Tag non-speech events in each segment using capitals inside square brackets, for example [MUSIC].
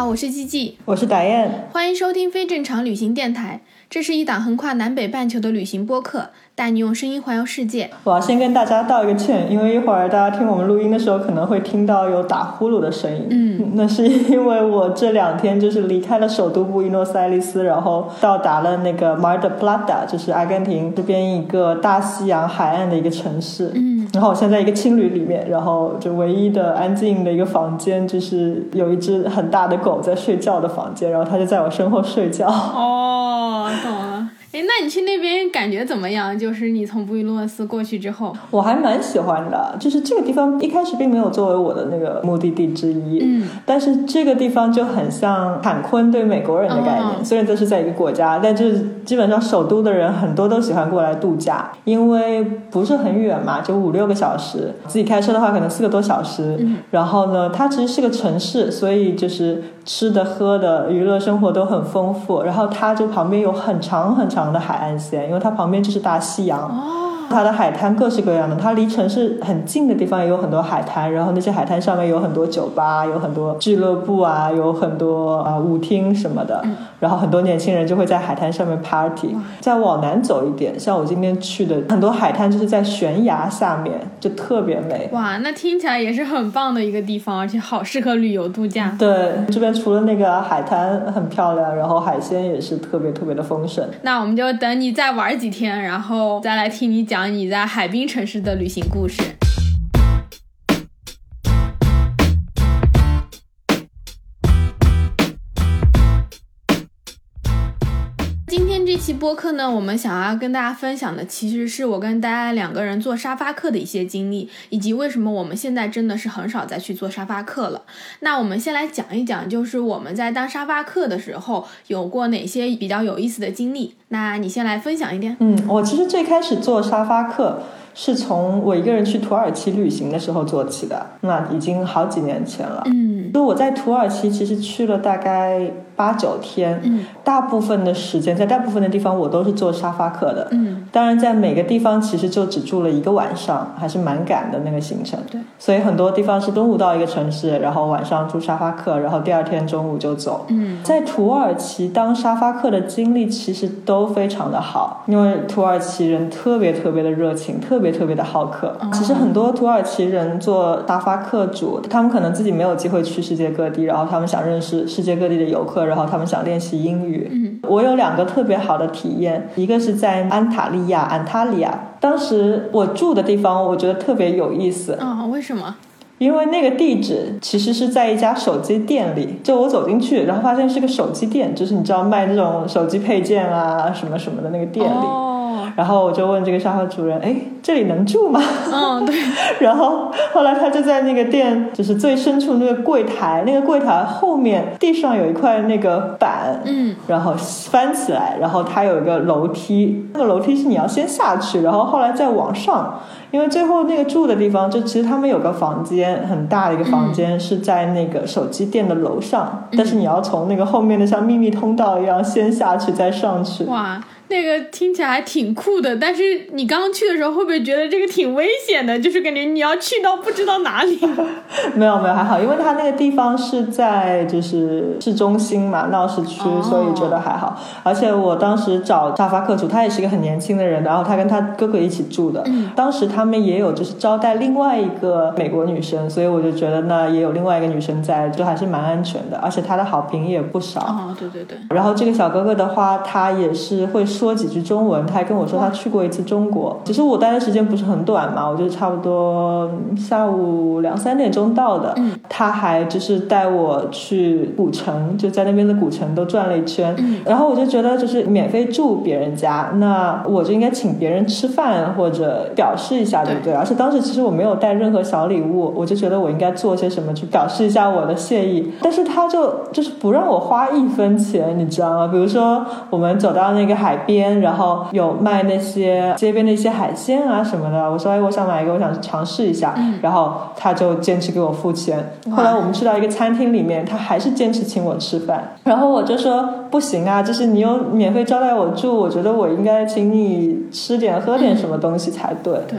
好，我是季季，我是达燕，欢迎收听非正常旅行电台。这是一档横跨南北半球的旅行播客，带你用声音环游世界。我要先跟大家道一个歉，因为一会儿大家听我们录音的时候可能会听到有打呼噜的声音。嗯，那是因为我这两天就是离开了首都布宜诺斯艾利斯，然后到达了那个马尔德普拉达，就是阿根廷这边一个大西洋海岸的一个城市。嗯，然后我现在一个青旅里面，然后就唯一的安静的一个房间，就是有一只很大的狗在睡觉的房间，然后它就在我身后睡觉。哦，懂了。哎，那你去那边感觉怎么样？就是你从布宜诺斯过去之后，我还蛮喜欢的，就是这个地方一开始并没有作为我的那个目的地之一，嗯，但是这个地方就很像坎昆对美国人的概念，嗯虽然都是在一个国家，但就是基本上首都的人很多都喜欢过来度假，因为不是很远嘛，就五六个小时，自己开车的话可能四个多小时，嗯。然后呢，它其实是个城市，所以就是吃的、喝的、娱乐生活都很丰富，然后它就旁边有很长很长的海岸线，因为它旁边就是大西洋。哦，它的海滩各式各样的，它离城市很近的地方也有很多海滩，然后那些海滩上面有很多酒吧，有很多俱乐部啊，有很多啊、舞厅什么的，然后很多年轻人就会在海滩上面 party。再往南走一点，像我今天去的很多海滩就是在悬崖下面，就特别美。哇，那听起来也是很棒的一个地方，而且好适合旅游度假。对，这边除了那个海滩很漂亮，然后海鲜也是特别特别的丰盛。那我们就等你再玩几天，然后再来听你讲你在海滨城市的旅行故事。这期播客呢，我们想要跟大家分享的，其实是我跟大家两个人做沙发客的一些经历，以及为什么我们现在真的是很少再去做沙发客了。那我们先来讲一讲，就是我们在当沙发客的时候有过哪些比较有意思的经历。那你先来分享一点。嗯，我其实最开始做沙发客是从我一个人去土耳其旅行的时候做起的，那已经好几年前了。嗯就我在土耳其其实去了大概八九天，嗯大部分的时间在大部分的地方我都是做沙发客的。嗯当然，在每个地方其实就只住了一个晚上，还是蛮赶的那个行程。对，所以很多地方是中午到一个城市，然后晚上住沙发客，然后第二天中午就走。嗯在土耳其当沙发客的经历其实都非常的好，因为土耳其人特别特别的热情，特别特别的好客。嗯其实很多土耳其人做沙发客主，他们可能自己没有机会去世界各地，然后他们想认识世界各地的游客，然后他们想练习英语。嗯我有两个特别好的体验，一个是在安塔利亚，安塔利亚。当时我住的地方，我觉得特别有意思，哦，为什么？因为那个地址其实是在一家手机店里，就我走进去，然后发现是个手机店，就是你知道卖这种手机配件啊什么什么的那个店里。哦，然后我就问这个沙发主人：“哎，这里能住吗？”嗯，对，[LAUGHS] 然后后来他就在那个店，就是最深处那个柜台，那个柜台后面地上有一块那个板，嗯然后翻起来，然后它有一个楼梯，那个楼梯是你要先下去，然后后来再往上，因为最后那个住的地方，就其实他们有个房间，很大的一个房间是在那个手机店的楼上，但是你要从那个后面的像秘密通道一样先下去再上去。哇，那个听起来还挺酷的，但是你刚刚去的时候会不会觉得这个挺危险的？就是感觉你要去到不知道哪里。[LAUGHS] 没有没有还好，因为它那个地方是在就是市中心嘛，闹市区，哦所以觉得还好。而且我当时找沙发客主，他也是一个很年轻的人，然后他跟他哥哥一起住的。嗯当时他们也有就是招待另外一个美国女生，所以我就觉得那也有另外一个女生在，就还是蛮安全的。而且他的好评也不少。哦，对对对，然后这个小哥哥的话，他也是会说几句中文，他还跟我说他去过一次中国。其实我待的时间不是很短嘛，我就差不多下午两三点钟到的。嗯，他还就是带我去古城，就在那边的古城都转了一圈。嗯，然后我就觉得就是免费住别人家，那我就应该请别人吃饭或者表示一下，对不对？而且当时其实我没有带任何小礼物，我就觉得我应该做些什么去表示一下我的谢意。但是他就就是不让我花一分钱，你知道吗？比如说我们走到那个海边，然后有卖那些街边的一些海鲜啊什么的，我说哎，我想买一个，我想尝试一下，然后他就坚持给我付钱。后来我们去到一个餐厅里面，他还是坚持请我吃饭，然后我就说不行啊，就是你又免费招待我住，我觉得我应该请你吃点喝点什么东西才对。对，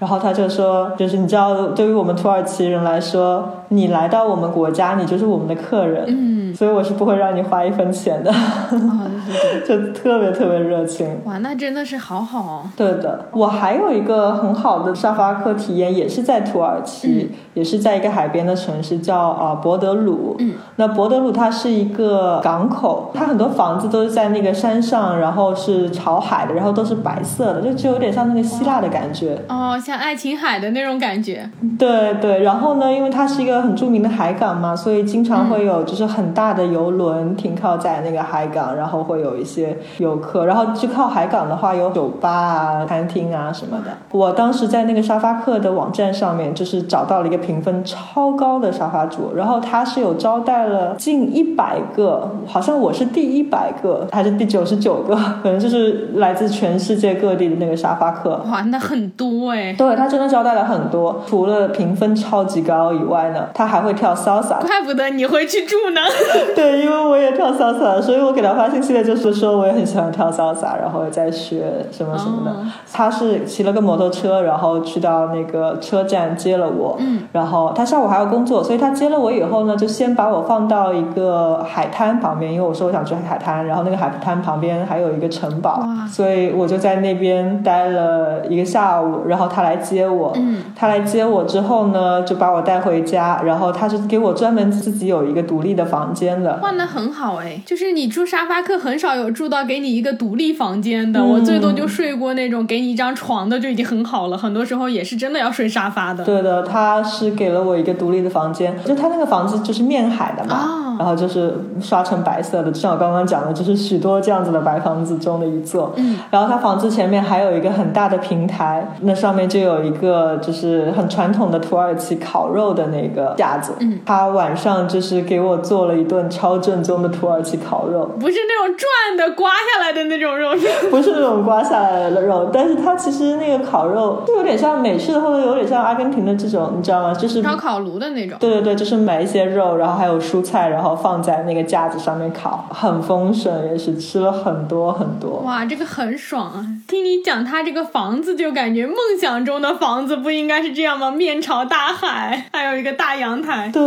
然后他就说，就是你知道，对于我们土耳其人来说，你来到我们国家，你就是我们的客人，嗯，所以我是不会让你花一分钱的，哦，对对对，[LAUGHS] 就特别特别热情。哇，那真的是好好哦。对的，我还有一个很好的沙发客体验，也是在土耳其，也是在一个海边的城市，叫啊、呃博德鲁。嗯，那博德鲁它是一个港口，它很多房子都是在那个山上，然后是朝海的，然后都是白色的，就就有点像那个希腊的感觉。哦，像爱琴海的那种感觉。对对，然后呢，因为它是一个很著名的海港嘛，所以经常会有就是很大的游轮停靠在那个海港，然后会有一些游客。然后就靠海港的话，有酒吧啊、餐厅啊什么的。我当时在那个沙发客的网站上面，就是找到了一个评分超高的沙发主，然后他是有招待了近一百个，好像我是第一百个还是第九十九个，可能就是来自全世界各地的那个沙发客。哇，那很多哎，对他真的招待了很多，除了评分超级高以外呢，他还会跳 salsa。怪不得你会去住呢。[LAUGHS] 对，因为我也跳 salsa，所以我给他发信息的就是说我也很喜欢跳 salsa，然后也在学什么什么的。哦他是骑了个摩托车，然后去到那个车站接了我，嗯，然后他下午还要工作，所以他接了我以后呢，就先把我放到一个海滩旁边，因为我说我想去海滩，然后那个海滩旁边还有一个城堡，所以我就在那边待了一个下午，然后他来接我，嗯，他来接我之后呢，就把我带回家，然后他是给我专门自己有一个独立的房间的。哇，那很好哎，就是你住沙发客很少有住到给你一个独立房间的，嗯。我最多就睡过那种给你一张床的就已经很好了，很多时候也是真的要睡沙发的。对的，他是给了我一个独立的房间，就他那个房子就是面海的嘛，哦。然后就是刷成白色的，就像我刚刚讲的，就是许多这样子的白房子中的一座。嗯，然后他房子前面还有一个很大的平台，那上面就有一个就是很传统的土耳其烤肉的那个架子。嗯，他晚上就是给我做了一顿超正宗的土耳其烤肉。不是那种转的刮下来的那种肉，是 [LAUGHS] 不是那种刮下来的肉，但是它其实那个烤肉就有点像美式的，或者有点像阿根廷的这种，你知道吗？就是烧烤炉的那种。对对对，就是买一些肉，然后还有蔬菜，然后放在那个架子上面烤，很丰盛，也是吃了很多很多。哇，这个很爽啊！听你讲他这个房子，就感觉梦想中的房子不应该是这样吗？面朝大海，还有一个大阳台。对，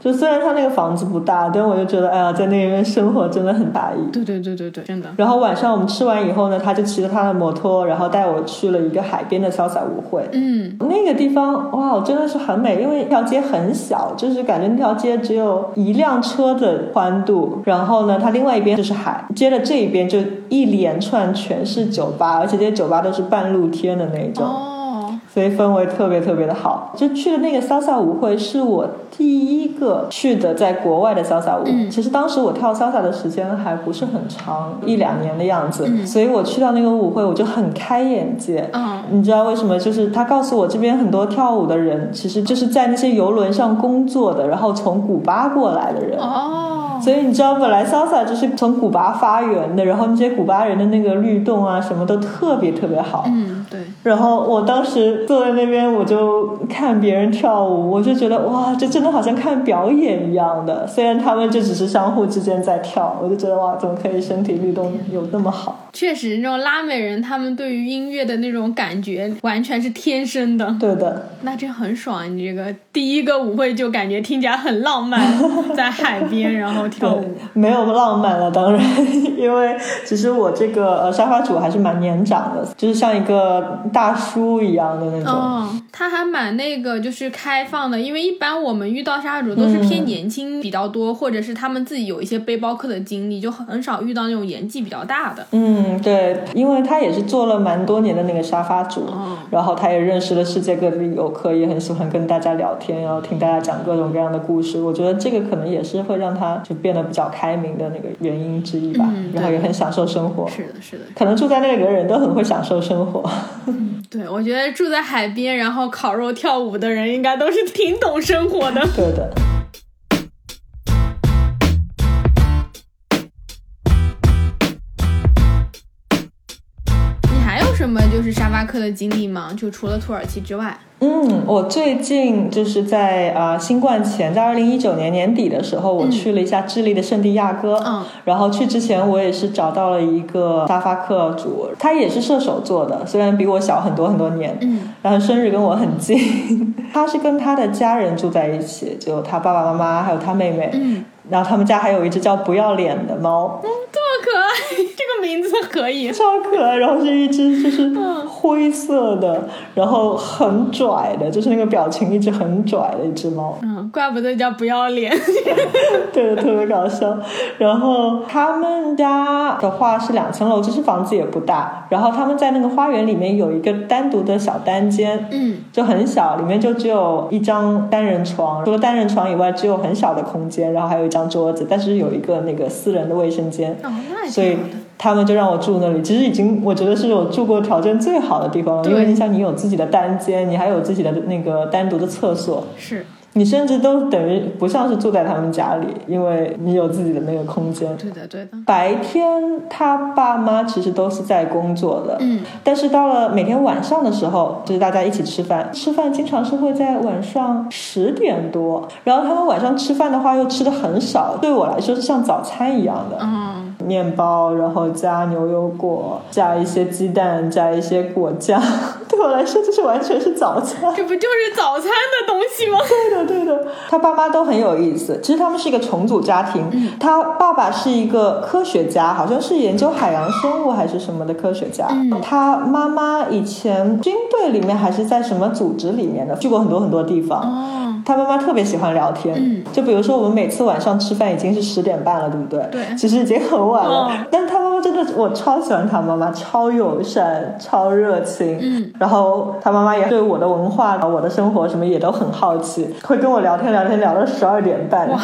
就虽然他那个房子不大，但我就觉得，哎呀，在那边生活真的很大意。对对对对对，真的。然后晚上我们吃完以后呢，他就骑着他的摩托，然后带我去了一个海边的潇洒舞会。嗯，那个地方哇，真的是很美，因为那条街很小，就是感觉那条街只有一辆车的宽度。然后呢，它另外一边就是海，接着这一边就一连串全是酒吧，而且这些酒吧都是半露天的那种。哦，所以氛围特别特别的好。就去的那个 salsa 舞会是我第一个去的在国外的 salsa 舞。嗯其实当时我跳 salsa 的时间还不是很长，一两年的样子。嗯所以我去到那个舞会，我就很开眼界。嗯，你知道为什么？就是他告诉我，这边很多跳舞的人，其实就是在那些游轮上工作的，然后从古巴过来的人。哦，所以你知道，本来 salsa 就是从古巴发源的，然后那些古巴人的那个律动啊，什么都特别特别好。嗯，对，然后我当时坐在那边，我就看别人跳舞，我就觉得哇，这真的好像看表演一样的。虽然他们就只是相互之间在跳，我就觉得哇，怎么可以身体律动有那么好？确实，那种拉美人他们对于音乐的那种感觉完全是天生的，对的，那这很爽。你这个第一个舞会就感觉听起来很浪漫，[LAUGHS] 在海边然后跳舞。，没有浪漫了，当然，[LAUGHS] 因为其实我这个呃沙发主还是蛮年长的，就是像一个大叔一样的那种。哦，他还蛮那个，就是开放的，因为一般我们遇到沙主都是偏年轻比较多，或者是他们自己有一些背包客的经历，就很少遇到那种年纪比较大的。嗯嗯，对，因为他也是做了蛮多年的那个沙发主，哦然后他也认识了世界各地的游客，也很喜欢跟大家聊天，然后听大家讲各种各样的故事。我觉得这个可能也是会让他就变得比较开明的那个原因之一吧。嗯然后也很享受生活，是的，是的，可能住在那里的人都很会享受生活。对，我觉得住在海边，然后烤肉跳舞的人，应该都是挺懂生活的。[LAUGHS] 对的。就是沙巴克的经历吗？就除了土耳其之外，嗯，我最近就是在啊、呃新冠前，在二零一九年年底的时候，我去了一下智利的圣地亚哥。嗯然后去之前，我也是找到了一个沙发客主，他也是射手座的，虽然比我小很多很多年。嗯然后生日跟我很近，[LAUGHS] 他是跟他的家人住在一起，就他爸爸妈妈还有他妹妹。嗯，然后他们家还有一只叫不要脸的猫，嗯这么可爱，这个名字可以。超可爱。然后是一只就是嗯灰色的，然后很拽的，就是那个表情一直很拽的一只猫。嗯，怪不得叫不要脸。[LAUGHS] 对，特别搞笑。然后他们家的话是两层楼，就是房子也不大。然后他们在那个花园里面有一个单独的小单间，嗯就很小，里面就只有一张单人床，除了单人床以外，只有很小的空间，然后还有一张桌子，但是有一个那个私人的卫生间。哦，那所以。他们就让我住那里，其实已经我觉得是我住过条件最好的地方了，因为你想，你有自己的单间，你还有自己的那个单独的厕所，是。你甚至都等于不像是住在他们家里，因为你有自己的那个空间。对的，对的。白天他爸妈其实都是在工作的，嗯。但是到了每天晚上的时候，就是大家一起吃饭，吃饭经常是会在晚上十点多，然后他们晚上吃饭的话又吃的很少，对我来说是像早餐一样的，嗯，面包，然后加牛油果，加一些鸡蛋，加一些果酱，[LAUGHS] 对我来说这是完全是早餐。这不就是早餐的东西吗？对的，对的，他爸妈都很有意思。其实他们是一个重组家庭，他爸爸是一个科学家，好像是研究海洋生物还是什么的科学家。嗯他妈妈以前军队里面还是在什么组织里面的，去过很多很多地方。哦，他妈妈特别喜欢聊天，嗯就比如说我们每次晚上吃饭已经是十点半了，对不对？对其实已经很晚了。嗯但他妈妈真的，我超喜欢他妈妈，超友善，超热情。嗯，然后他妈妈也对我的文化、我的生活什么也都很好奇，会跟我聊天聊天聊到十二点半。哇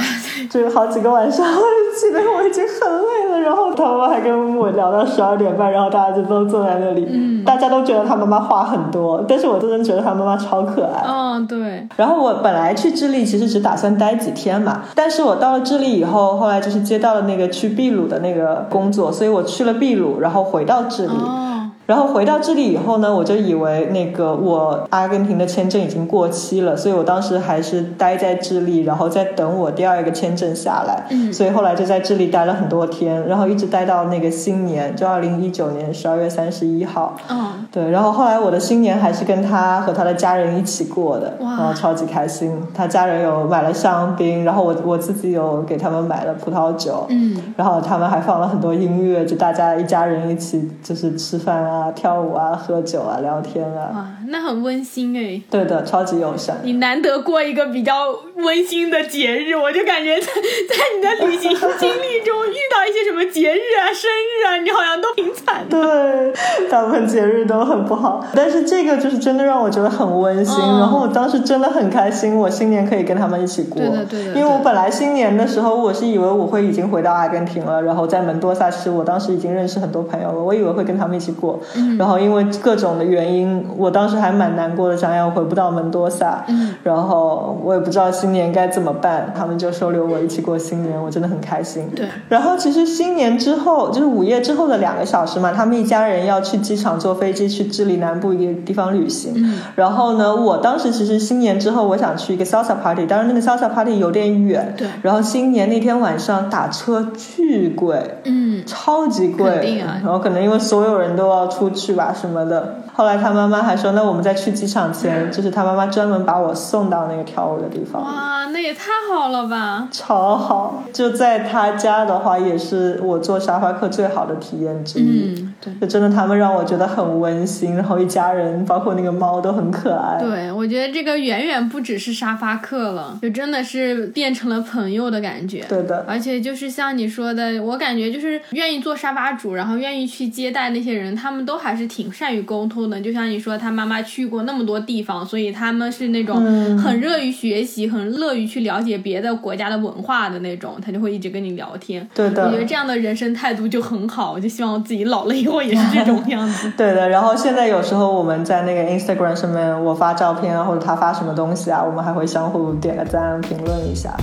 就是好几个晚上，我记得我已经很累了，然后他妈妈还跟我聊到十二点半，然后大家就都坐在那里，嗯大家都觉得他妈妈话很多，但是我真的觉得他妈妈超可爱。嗯，对，然后我本来去智利其实只打算待几天嘛，但是我到了智利以后，后来就是接到了那个去秘鲁的那个工作，所以我去了秘鲁，然后回到智利。哦，然后回到智利以后呢，我就以为那个我阿根廷的签证已经过期了，所以我当时还是待在智利，然后再等我第二个签证下来。嗯所以后来就在智利待了很多天，然后一直待到那个新年，就二零一九年十二月三十一号。嗯，对，然后后来我的新年还是跟他和他的家人一起过的，哇然后超级开心。他家人有买了香槟，然后我我自己有给他们买了葡萄酒，嗯，然后他们还放了很多音乐，就大家一家人一起就是吃饭啊、跳舞啊、喝酒啊、聊天啊。那很温馨哎。对的，超级友善。你难得过一个比较温馨的节日，我就感觉在 [LAUGHS] 在你的旅行经历中遇到一些什么节日啊、生日啊，你好像都挺惨的。对，大部分节日都很不好，但是这个就是真的让我觉得很温馨。嗯然后我当时真的很开心，我新年可以跟他们一起过。对的对的因为我本来新年的时候，我是以为我会已经回到阿根廷了，然后在门多萨市，我当时已经认识很多朋友了，我以为会跟他们一起过。嗯然后因为各种的原因，我当时还蛮难过的，想要回不到门多萨。嗯然后我也不知道新年该怎么办，他们就收留我一起过新年，我真的很开心。对，然后其实新年之后，就是午夜之后的两个小时嘛，他们一家人要去机场坐飞机去智利南部一个地方旅行。嗯然后呢，我当时其实新年之后我想去一个 salsa party，当然那个 salsa party 有点远。对然后新年那天晚上打车巨贵。嗯，超级贵，啊然后可能因为所有人都要出去吧什么的。后来他妈妈还说，那我们在去机场前，就是他妈妈专门把我送到那个跳舞的地方。哇，那也太好了吧！超好，就在他家的话，也是我做沙发客最好的体验之一。嗯，就真的他们让我觉得很温馨，然后一家人包括那个猫都很可爱。对，我觉得这个远远不只是沙发客了，就真的是变成了朋友的感觉。对的，而且就是像你说的，我感觉就是愿意做沙发主，然后愿意去接待那些人，他们都还是挺善于沟通的。就像你说，他妈妈去过那么多地方，所以他们是那种嗯很热于学习、很乐于去了解别的国家的文化的那种，他就会一直跟你聊天。对的我觉得这样的人生态度就很好，我就希望自己老了以后也是这种样子。[LAUGHS] 对的。然后现在有时候我们在那个 Instagram 上面，我发照片啊，或者他发什么东西啊，我们还会相互点个赞、评论一下。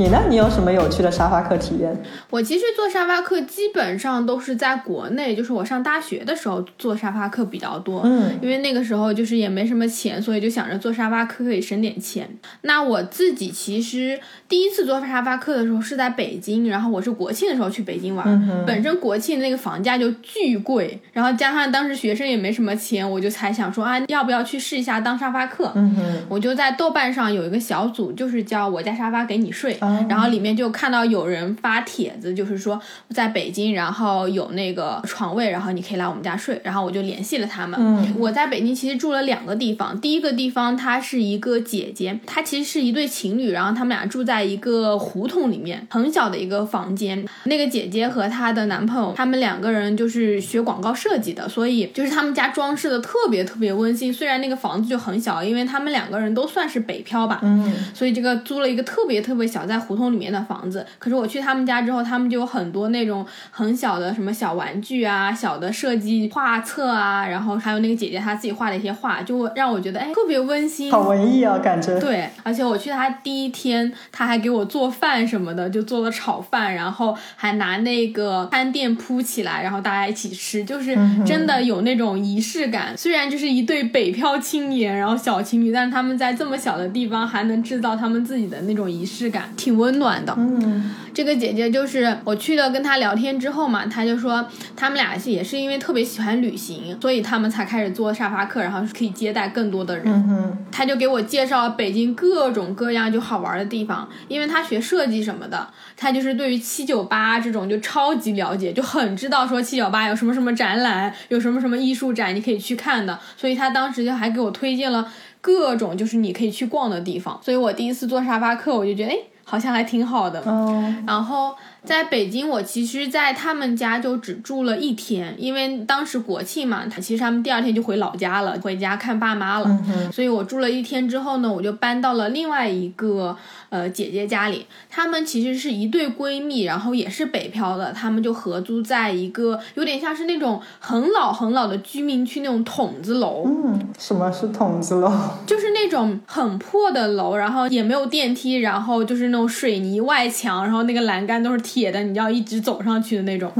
你呢？你有什么有趣的沙发客体验？我其实做沙发客基本上都是在国内，就是我上大学的时候做沙发客比较多。嗯因为那个时候就是也没什么钱，所以就想着做沙发客可以省点钱。那我自己其实第一次做沙发客的时候是在北京，然后我是国庆的时候去北京玩。嗯本身国庆那个房价就巨贵，然后加上当时学生也没什么钱，我就才想说啊，要不要去试一下当沙发客？嗯哼，我就在豆瓣上有一个小组，就是叫我家沙发给你睡，哦然后里面就看到有人发帖子，就是说在北京，然后有那个床位，然后你可以来我们家睡，然后我就联系了他们。嗯我在北京其实住了两个地方，第一个地方她是一个姐姐，她其实是一对情侣，然后他们俩住在一个胡同里面，很小的一个房间。那个姐姐和她的男朋友，他们两个人就是学广告设计的，所以就是他们家装饰的特别特别温馨。虽然那个房子就很小，因为他们两个人都算是北漂吧，嗯所以这个租了一个特别特别小在胡同里面的房子。可是我去他们家之后，他们就有很多那种很小的什么小玩具啊、小的设计画册啊，然后还有那个姐姐她自己画的一些画，就让我觉得哎特别温馨。好文艺啊，感觉。对，而且我去他第一天，他还给我做饭什么的，就做了炒饭，然后还拿那个餐垫铺起来，然后大家一起吃，就是真的有那种仪式感。虽然就是一对北漂青年，然后小情侣，但是他们在这么小的地方还能制造他们自己的那种仪式感，挺温暖的。嗯这个姐姐就是我去了跟她聊天之后嘛，她就说他们俩是也是因为特别喜欢旅行，所以他们才开始做沙发客，然后可以接待更多的人。嗯哼，他就给我介绍了北京各种各样就好玩的地方，因为她学设计什么的，她就是对于七九八这种就超级了解，就很知道说七九八有什么什么展览，有什么什么艺术展你可以去看的，所以她当时就还给我推荐了各种就是你可以去逛的地方，所以我第一次做沙发客，我就觉得哎，好像还挺好的。哦，然后在北京，我其实，在他们家就只住了一天，因为当时国庆嘛，他其实他们第二天就回老家了，回家看爸妈了。嗯哼，所以我住了一天之后呢，我就搬到了另外一个呃姐姐家里。他们其实是一对闺蜜，然后也是北漂的，他们就合租在一个有点像是那种很老很老的居民区那种筒子楼。嗯，什么是筒子楼？就是那种很破的楼，然后也没有电梯，然后就是那种水泥外墙，然后那个栏杆都是铁的，你要一直走上去的那种。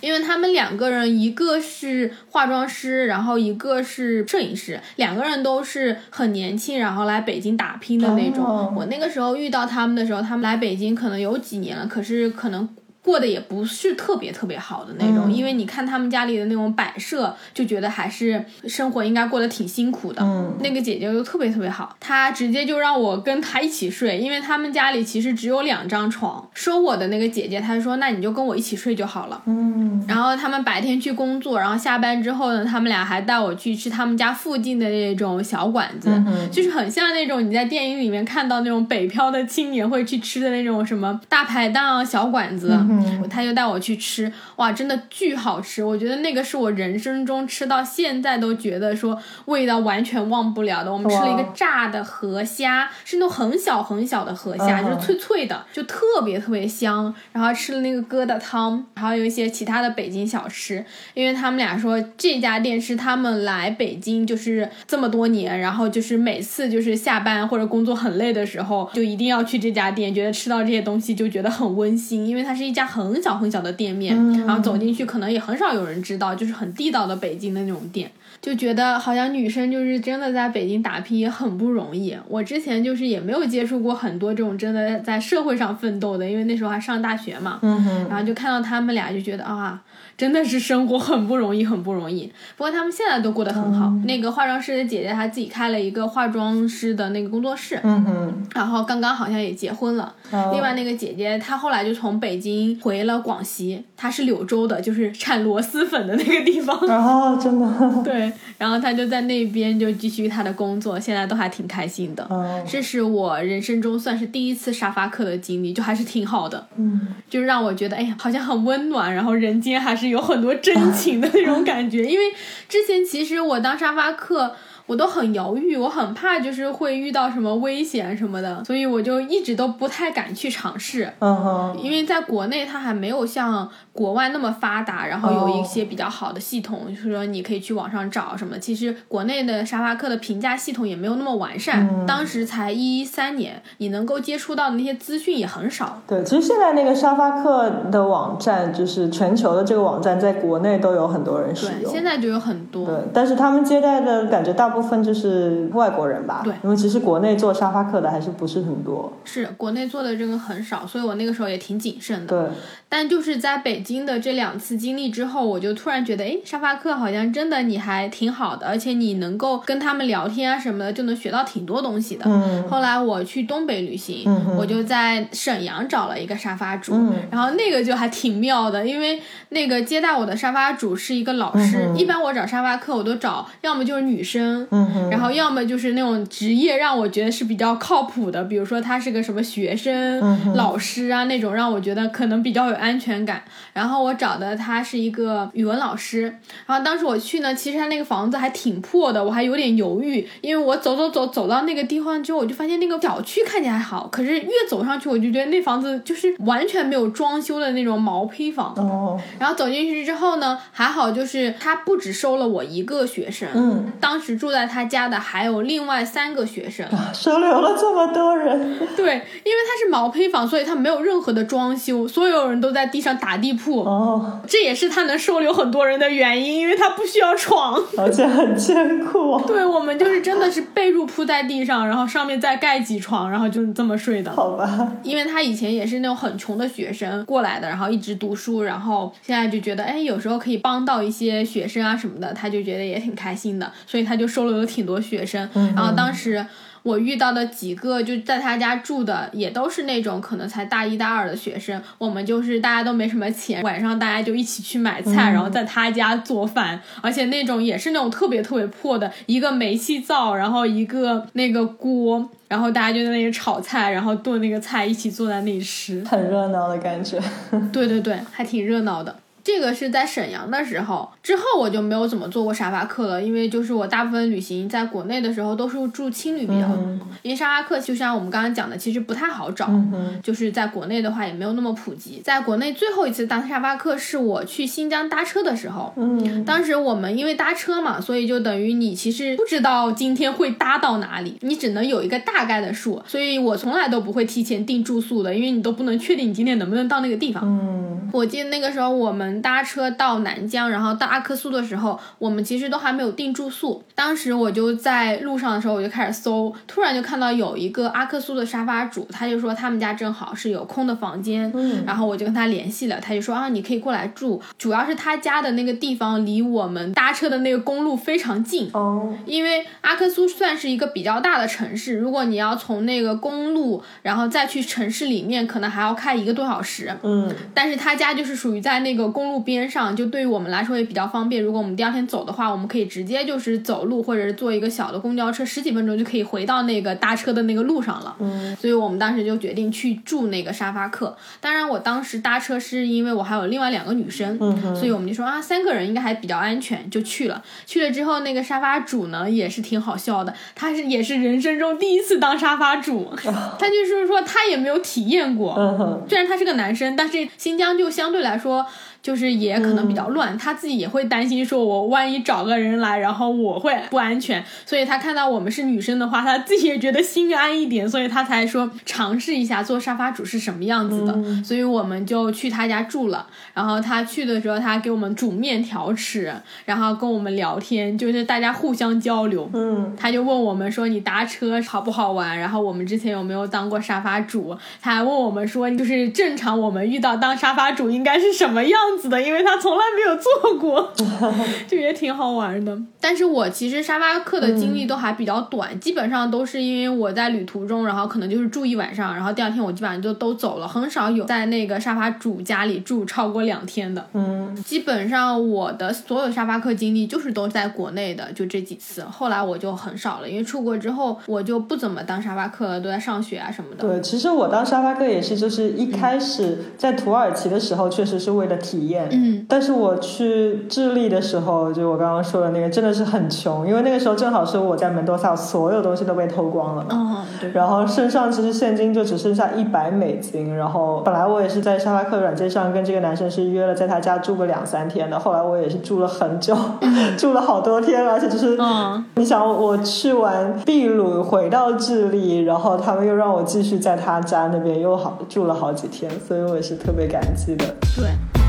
因为他们两个人，一个是化妆师，然后一个是摄影师，两个人都是很年轻，然后来北京打拼的那种。哦我那个时候遇到他们的时候，他们来北京可能有几年了，可是可能。过得也不是特别特别好的那种，嗯因为你看他们家里的那种摆设，就觉得还是生活应该过得挺辛苦的。嗯那个姐姐就特别特别好，她直接就让我跟她一起睡，因为他们家里其实只有两张床。收我的那个姐姐，她就说那你就跟我一起睡就好了。嗯然后他们白天去工作，然后下班之后呢，他们俩还带我去吃他们家附近的那种小馆子，嗯就是很像那种你在电影里面看到那种北漂的青年会去吃的那种什么大排档啊、小馆子。嗯他就带我去吃，哇，真的巨好吃！我觉得那个是我人生中吃到现在都觉得说味道完全忘不了的。我们吃了一个炸的河虾，是那种很小很小的河虾，嗯就是脆脆的，就特别特别香。然后吃了那个疙瘩汤，然后有一些其他的北京小吃，因为他们俩说这家店是他们来北京就是这么多年，然后就是每次就是下班或者工作很累的时候，就一定要去这家店，觉得吃到这些东西就觉得很温馨，因为它是一家家很小很小的店面，然后走进去可能也很少有人知道，就是很地道的北京的那种店。就觉得好像女生就是真的在北京打拼也很不容易。我之前就是也没有接触过很多这种真的在社会上奋斗的，因为那时候还上大学嘛。嗯，然后就看到他们俩，就觉得啊，真的是生活很不容易，很不容易。不过他们现在都过得很好。那个化妆师的姐姐，她自己开了一个化妆师的那个工作室，嗯嗯，然后刚刚好像也结婚了。哦另外那个姐姐，她后来就从北京回了广西，她是柳州的，就是产螺蛳粉的那个地方。然后真的，[LAUGHS] 对，然后她就在那边就继续她的工作，现在都还挺开心的。嗯这是我人生中算是第一次沙发客的经历，就还是挺好的。嗯，就让我觉得，哎呀，好像很温暖，然后人间还是有很多真情的那种感觉。因为之前其实我当沙发客，我都很犹豫，我很怕就是会遇到什么危险什么的，所以我就一直都不太敢去尝试。嗯哼，因为在国内它还没有像国外那么发达，然后有一些比较好的系统，就是说你可以去网上找什么。其实国内的沙发客的评价系统也没有那么完善，当时才一三年，你能够接触到的那些资讯也很少。对，其实现在那个沙发客的网站，就是全球的这个网站，在国内都有很多人使对，用。现在就有很多。对，但是他们接待的感觉大部分就是外国人吧？对因为其实国内做沙发客的还是不是很多。是国内做的这个很少，所以我那个时候也挺谨慎的。对，但就是在北京的这两次经历之后，我就突然觉得，哎，沙发客好像真的你还挺好的，而且你能够跟他们聊天啊什么的，就能学到挺多东西的。嗯后来我去东北旅行，嗯我就在沈阳找了一个沙发主，嗯然后那个就还挺妙的，因为那个接待我的沙发主是一个老师。嗯一般我找沙发客，我都找要么就是女生，然后要么就是那种职业让我觉得是比较靠谱的，比如说他是个什么学生、嗯老师啊那种，让我觉得可能比较有安全感。然后我找的他是一个语文老师，然后当时我去呢，其实他那个房子还挺破的，我还有点犹豫，因为我走走走走到那个地方之后，我就发现那个小区看起来还好，可是越走上去我就觉得那房子就是完全没有装修的那种毛坯房。哦，然后走进去之后呢，还好就是他不只收了我一个学生，嗯，当时住在他家的还有另外三个学生，收留了这么多人。[LAUGHS] 对，因为他是毛坯房，所以他没有任何的装修，所有人都在地上打地铺，哦，这也是他能收留很多人的原因，因为他不需要床。而且很艰苦。对我们就是真的是被褥铺在地上，然后上面再盖几床，然后就是这么睡的。好吧，因为他以前也是那种很穷的学生过来的，然后一直读书，然后现在就觉得，哎，有时候可以帮到一些学生啊什么的，他就觉得也挺开心的，所以他就收留了挺多学生。然后当时我遇到的几个就在他家住的，也都是那种可能才大一大二的学生，我们就是大家都没什么钱，晚上大家就一起去买菜，然后在他家做饭，而且那种也是那种特别特别破的，一个煤气灶，然后一个那个锅。然后大家就在那里炒菜，然后炖那个菜，一起坐在那里吃。很热闹的感觉。[LAUGHS] 对对对，还挺热闹的。这个是在沈阳的时候，之后我就没有怎么做过沙发客了，因为就是我大部分旅行在国内的时候都是住青旅比较多，因为沙发客就像我们刚刚讲的，其实不太好找，就是在国内的话也没有那么普及。在国内最后一次当沙发客是我去新疆搭车的时候，嗯，当时我们因为搭车嘛，所以就等于你其实不知道今天会搭到哪里，你只能有一个大概的数，所以我从来都不会提前订住宿的，因为你都不能确定你今天能不能到那个地方。嗯，我记得那个时候我们搭车到南疆，然后到阿克苏的时候，我们其实都还没有订住宿。当时我就在路上的时候，我就开始搜，突然就看到有一个阿克苏的沙发主，他就说他们家正好是有空的房间，嗯然后我就跟他联系了，他就说啊，你可以过来住，主要是他家的那个地方离我们搭车的那个公路非常近，哦，因为阿克苏算是一个比较大的城市，如果你要从那个公路，然后再去城市里面，可能还要开一个多小时。嗯，但是他家就是属于在那个公路边上，就对于我们来说也比较方便。如果我们第二天走的话，我们可以直接就是走路，或者是坐一个小的公交车，十几分钟就可以回到那个搭车的那个路上了。嗯，所以我们当时就决定去住那个沙发客。当然，我当时搭车是因为我还有另外两个女生，嗯所以我们就说啊，三个人应该还比较安全，就去了。去了之后，那个沙发主呢也是挺好笑的，他是也是人生中第一次当沙发主，[LAUGHS] 他就是说他也没有体验过。嗯，虽然他是个男生，但是新疆就相对来说就是也可能比较乱，他自己也会担心，说我万一找个人来，然后我会不安全，所以他看到我们是女生的话，他自己也觉得心安一点，所以他才说尝试一下做沙发主是什么样子的，所以我们就去他家住了。然后他去的时候，他给我们煮面条吃，然后跟我们聊天，就是大家互相交流。嗯，他就问我们说你搭车好不好玩？然后我们之前有没有当过沙发主？他还问我们说，就是正常我们遇到当沙发主应该是什么样子的？因为他从来没有做过，[LAUGHS] 就也挺好玩的。但是我其实沙发客的经历都还比较短，基本上都是因为我在旅途中，然后可能就是住一晚上，然后第二天我基本上就都走了，很少有在那个沙发主家里住超过两天的。嗯，基本上我的所有沙发客经历就是都在国内的，就这几次。后来我就很少了，因为出国之后我就不怎么当沙发客了，都在上学啊什么的。对，其实我当沙发客也是，就是一开始在土耳其的时候，确实是为了体验。嗯，但是我去智利的时候，就我刚刚说的那个，真的是很穷，因为那个时候正好是我在门多萨，所有东西都被偷光了嘛。哦，对。然后身上其实现金就只剩下一百美金，然后本来我也是在沙发客软件上跟这个男生是约了在他家住个两三天的，后来我也是住了很久，[LAUGHS] 住了好多天，而且就是，嗯你想我去完秘鲁回到智利，然后他们又让我继续在他家那边又好住了好几天，所以我也是特别感激的。对。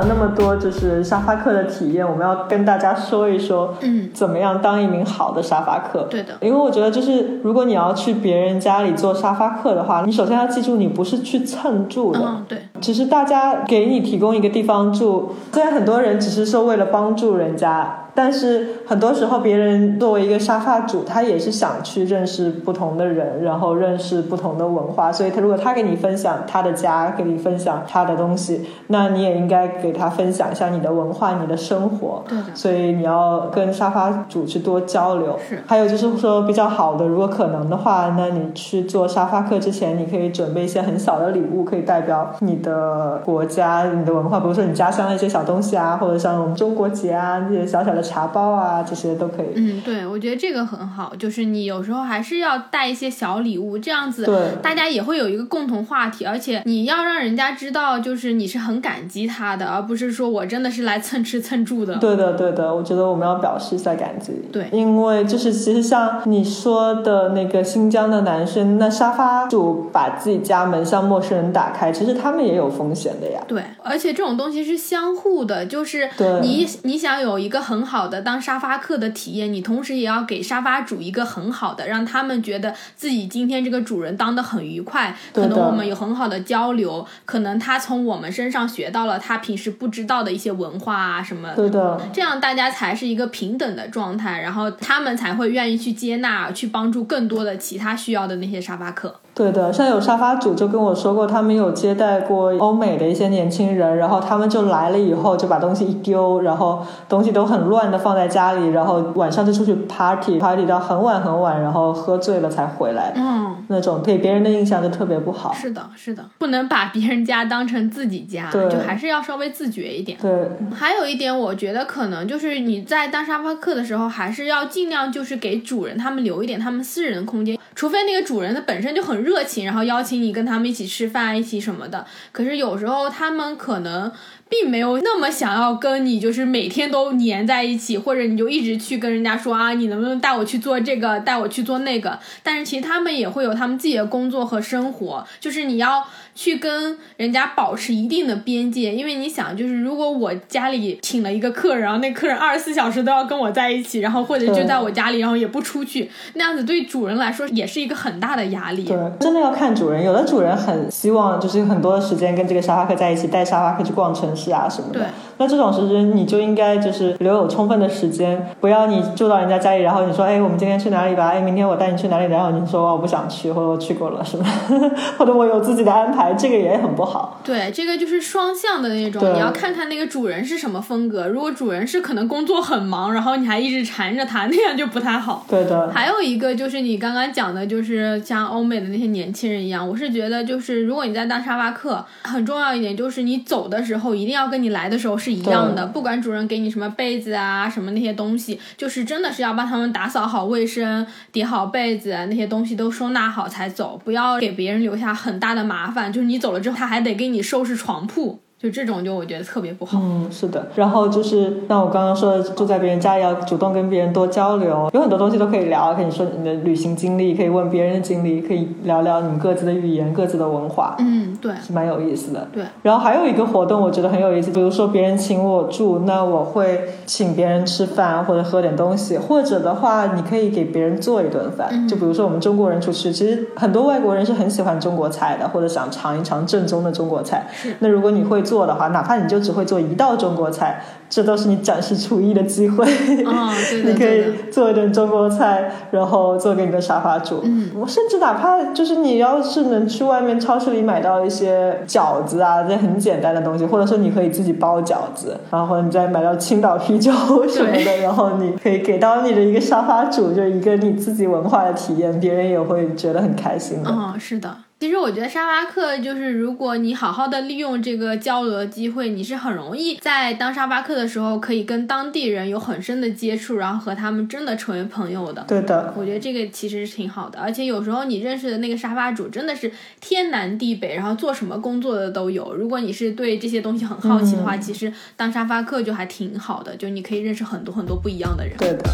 了那么多，就是沙发客的体验，我们要跟大家说一说，嗯，怎么样当一名好的沙发客。对的。因为我觉得，就是如果你要去别人家里做沙发客的话，你首先要记住，你不是去蹭住的。嗯，对。只是大家给你提供一个地方住，虽然很多人只是说为了帮助人家，但是很多时候别人作为一个沙发主，他也是想去认识不同的人，然后认识不同的文化，所以他如果他给你分享他的家，给你分享他的东西，那你也应该给他分享一下你的文化、你的生活。对的所以你要跟沙发主去多交流。是还有就是说比较好的，如果可能的话，那你去做沙发客之前，你可以准备一些很小的礼物，可以代表你的国家、你的文化，比如说你家乡的一些小东西啊，或者像我们中国结啊，那些小小的茶包啊，这些都可以。嗯，对，我觉得这个很好，就是你有时候还是要带一些小礼物，这样子对大家也会有一个共同话题，而且你要让人家知道，就是你是很感激他的，而不是说我真的是来蹭吃蹭住的。对的，对的，我觉得我们要表示一下感激。对因为就是其实像你说的那个新疆的男生，那沙发主把自己家门向陌生人打开，其实他们也有风险的呀。对，而且这种东西是相互的，就是你你想有一个很好的当沙发客的体验，你同时也要给沙发主一个很好的，让他们觉得自己今天这个主人当得很愉快，可能我们有很好的交流，可能他从我们身上学到了他平时不知道的一些文化啊什么。对的，这样大家才是一个平等的状态，然后他们才会愿意去接纳、去帮助更多的其他需要的那些沙发客。对的，像有沙发主就跟我说过，他们有接待过欧美的一些年轻人，然后他们就来了以后就把东西一丢，然后东西都很乱的放在家里，然后晚上就出去 party，party 到很晚很晚，然后喝醉了才回来，嗯，那种给别人的印象就特别不好。是的，是的，不能把别人家当成自己家，对就还是要稍微自觉一点。对，还有一点，我觉得可能就是你在当沙发客的时候，还是要尽量就是给主人他们留一点他们私人的空间，除非那个主人他本身就很热情，然后邀请你跟他们一起吃饭、一起什么的。可是有时候他们可能。并没有那么想要跟你，就是每天都黏在一起，或者你就一直去跟人家说啊，你能不能带我去做这个，带我去做那个？但是其实他们也会有他们自己的工作和生活，就是你要去跟人家保持一定的边界，因为你想，就是如果我家里请了一个客人，然后那客人二十四小时都要跟我在一起，然后或者就在我家里，然后也不出去，那样子对主人来说也是一个很大的压力。对，真的要看主人。有的主人很希望就是很多的时间跟这个沙发客在一起，带沙发客去逛城市啊什么的对。那这种时间你就应该就是留有充分的时间，不要你住到人家家里，然后你说，哎，我们今天去哪里吧？哎，明天我带你去哪里？然后你说哦我不想去，或者我去过了，是吧？[LAUGHS] 或者我有自己的安排，这个也很不好。对，这个就是双向的那种，你要看看那个主人是什么风格。如果主人是可能工作很忙，然后你还一直缠着他，[LAUGHS] 那样就不太好。对的，还有一个就是你刚刚讲的，就是像欧美的那些年轻人一样，我是觉得就是如果你在当沙发客，很重要一点就是你走的时候一定要跟你来的时候是一样的，不管主人给你什么被子啊什么那些东西，就是真的是要帮他们打扫好卫生、叠好被子那些东西都收纳好才走，不要给别人留下很大的麻烦。就是你走了之后，他还得给你收拾床铺，就这种就我觉得特别不好。嗯，是的。然后就是像我刚刚说的，住在别人家里要主动跟别人多交流，有很多东西都可以聊，可以说你的旅行经历，可以问别人的经历，可以聊聊你们各自的语言、各自的文化，嗯，对是蛮有意思的。对，然后还有一个活动，我觉得很有意思，比如说别人请我住，那我会请别人吃饭或者喝点东西，或者的话，你可以给别人做一顿饭。嗯就比如说我们中国人出去，其实很多外国人是很喜欢中国菜的，或者想尝一尝正宗的中国菜。是那如果你会做的话，哪怕你就只会做一道中国菜，这都是你展示厨艺的机会。哦 [LAUGHS] 你可以做一点中国菜，然后做给你的沙发主。嗯，我甚至哪怕就是你要是能去外面超市里买到一些饺子啊，这很简单的东西，或者说你可以自己包饺子，然后你再买到青岛啤酒什么的，[LAUGHS] 然后你可以给到你的一个沙发主，就是一个你自己文化的体验，别人也会觉得很开心的。嗯，是的。其实我觉得沙发客就是，如果你好好的利用这个交流的机会，你是很容易在当沙发客的时候，可以跟当地人有很深的接触，然后和他们真的成为朋友的。对的，我觉得这个其实是挺好的，而且有时候你认识的那个沙发主真的是天南地北，然后做什么工作的都有。如果你是对这些东西很好奇的话，其实当沙发客就还挺好的，就你可以认识很多很多不一样的人。对的。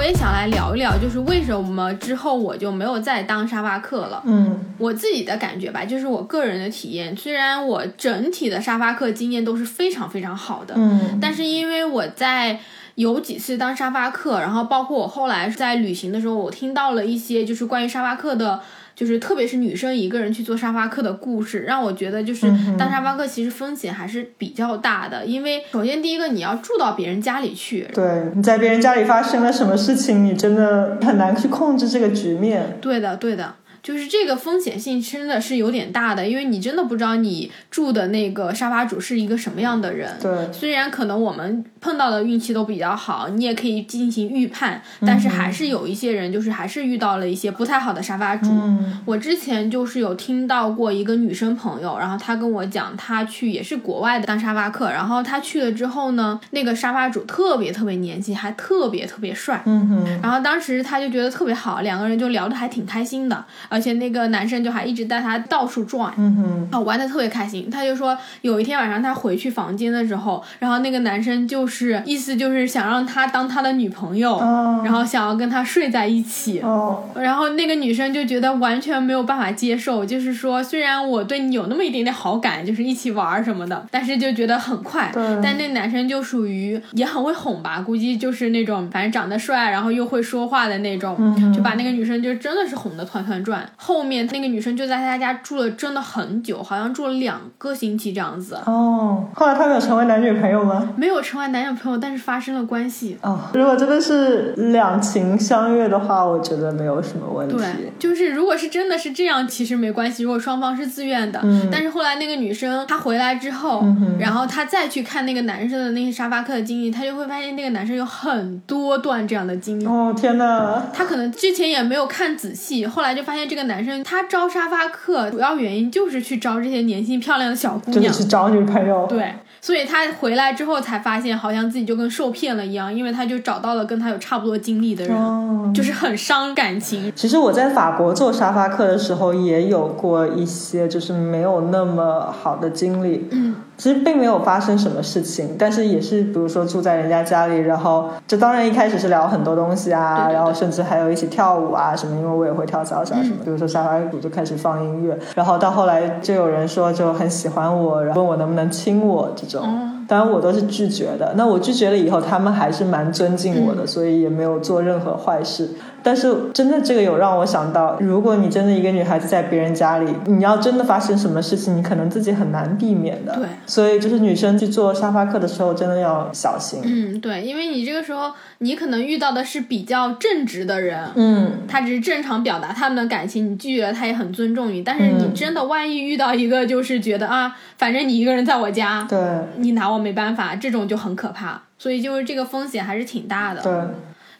我也想来聊一聊，就是为什么之后我就没有再当沙发客了。嗯我自己的感觉吧，就是我个人的体验，虽然我整体的沙发客经验都是非常非常好的，嗯但是因为我在有几次当沙发客，然后包括我后来在旅行的时候，我听到了一些就是关于沙发客的。就是特别是女生一个人去做沙发客的故事，让我觉得就是当沙发客其实风险还是比较大的，因为首先第一个你要住到别人家里去，对，你在别人家里发生了什么事情，你真的很难去控制这个局面。对的，对的，就是这个风险性真的是有点大的，因为你真的不知道你住的那个沙发主是一个什么样的人。对，虽然可能我们碰到的运气都比较好，你也可以进行预判，但是还是有一些人就是还是遇到了一些不太好的沙发主。嗯我之前就是有听到过一个女生朋友，然后她跟我讲，她去也是国外的当沙发客，然后她去了之后呢，那个沙发主特别特别年轻，还特别特别帅。嗯哼，然后当时她就觉得特别好，两个人就聊得还挺开心的，而且那个男生就还一直带她到处转。嗯哼，啊，玩的特别开心。他就说有一天晚上他回去房间的时候，然后那个男生就是意思就是想让她当他的女朋友，哦然后想要跟他睡在一起。哦，然后那个女生就觉得完全没有办法接受，就是说虽然我对你有那么一点点好感，就是一起玩什么的，但是就觉得很快。但那男生就属于也很会哄吧，估计就是那种反正长得帅，然后又会说话的那种，嗯就把那个女生就真的是哄得团团转。后面那个女生就在他家住了真的很久，好像住了两个星期这样子，哦，后来他们有成为男女朋友吗？没有成为男女朋友，但是发生了关系。哦，如果真的是两情相悦的话，我觉得没有什么问题。对，就是如果是真的是这样，其实没关系。如果双方是自愿的，嗯但是后来那个女生她回来之后，然后她再去看那个男生的那些沙发客的经历，她就会发现那个男生有很多段这样的经历。哦，天哪！她可能之前也没有看仔细，后来就发现这个男生他招沙发客主要原因就是去招这些年轻漂亮的小姑娘真的。是找女朋友。对，所以他回来之后才发现，好像自己就跟受骗了一样，因为他就找到了跟他有差不多经历的人，哦就是很伤感情。其实我在法国做沙发客的时候，也有过一些就是没有那么好的经历。嗯，其实并没有发生什么事情，但是也是比如说住在人家家里，然后这当然一开始是聊很多东西啊，对对对然后甚至还有一起跳舞啊什么，因为我也会跳 salsa 什么。嗯比如说沙发鼓就开始放音乐，然后到后来就有人说就很喜欢我，然后问我能不能亲我这种。哦当然我都是拒绝的。那我拒绝了以后，他们还是蛮尊敬我的，嗯所以也没有做任何坏事。但是真的这个有让我想到，如果你真的一个女孩子在别人家里，你要真的发生什么事情，你可能自己很难避免的。对所以就是女生去做沙发客的时候，真的要小心。嗯，对，因为你这个时候你可能遇到的是比较正直的人。嗯，他只是正常表达他们的感情，你拒绝了他也很尊重你。但是你嗯真的万一遇到一个就是觉得啊，反正你一个人在我家，对你拿我没办法，这种就很可怕。所以就是这个风险还是挺大的。对，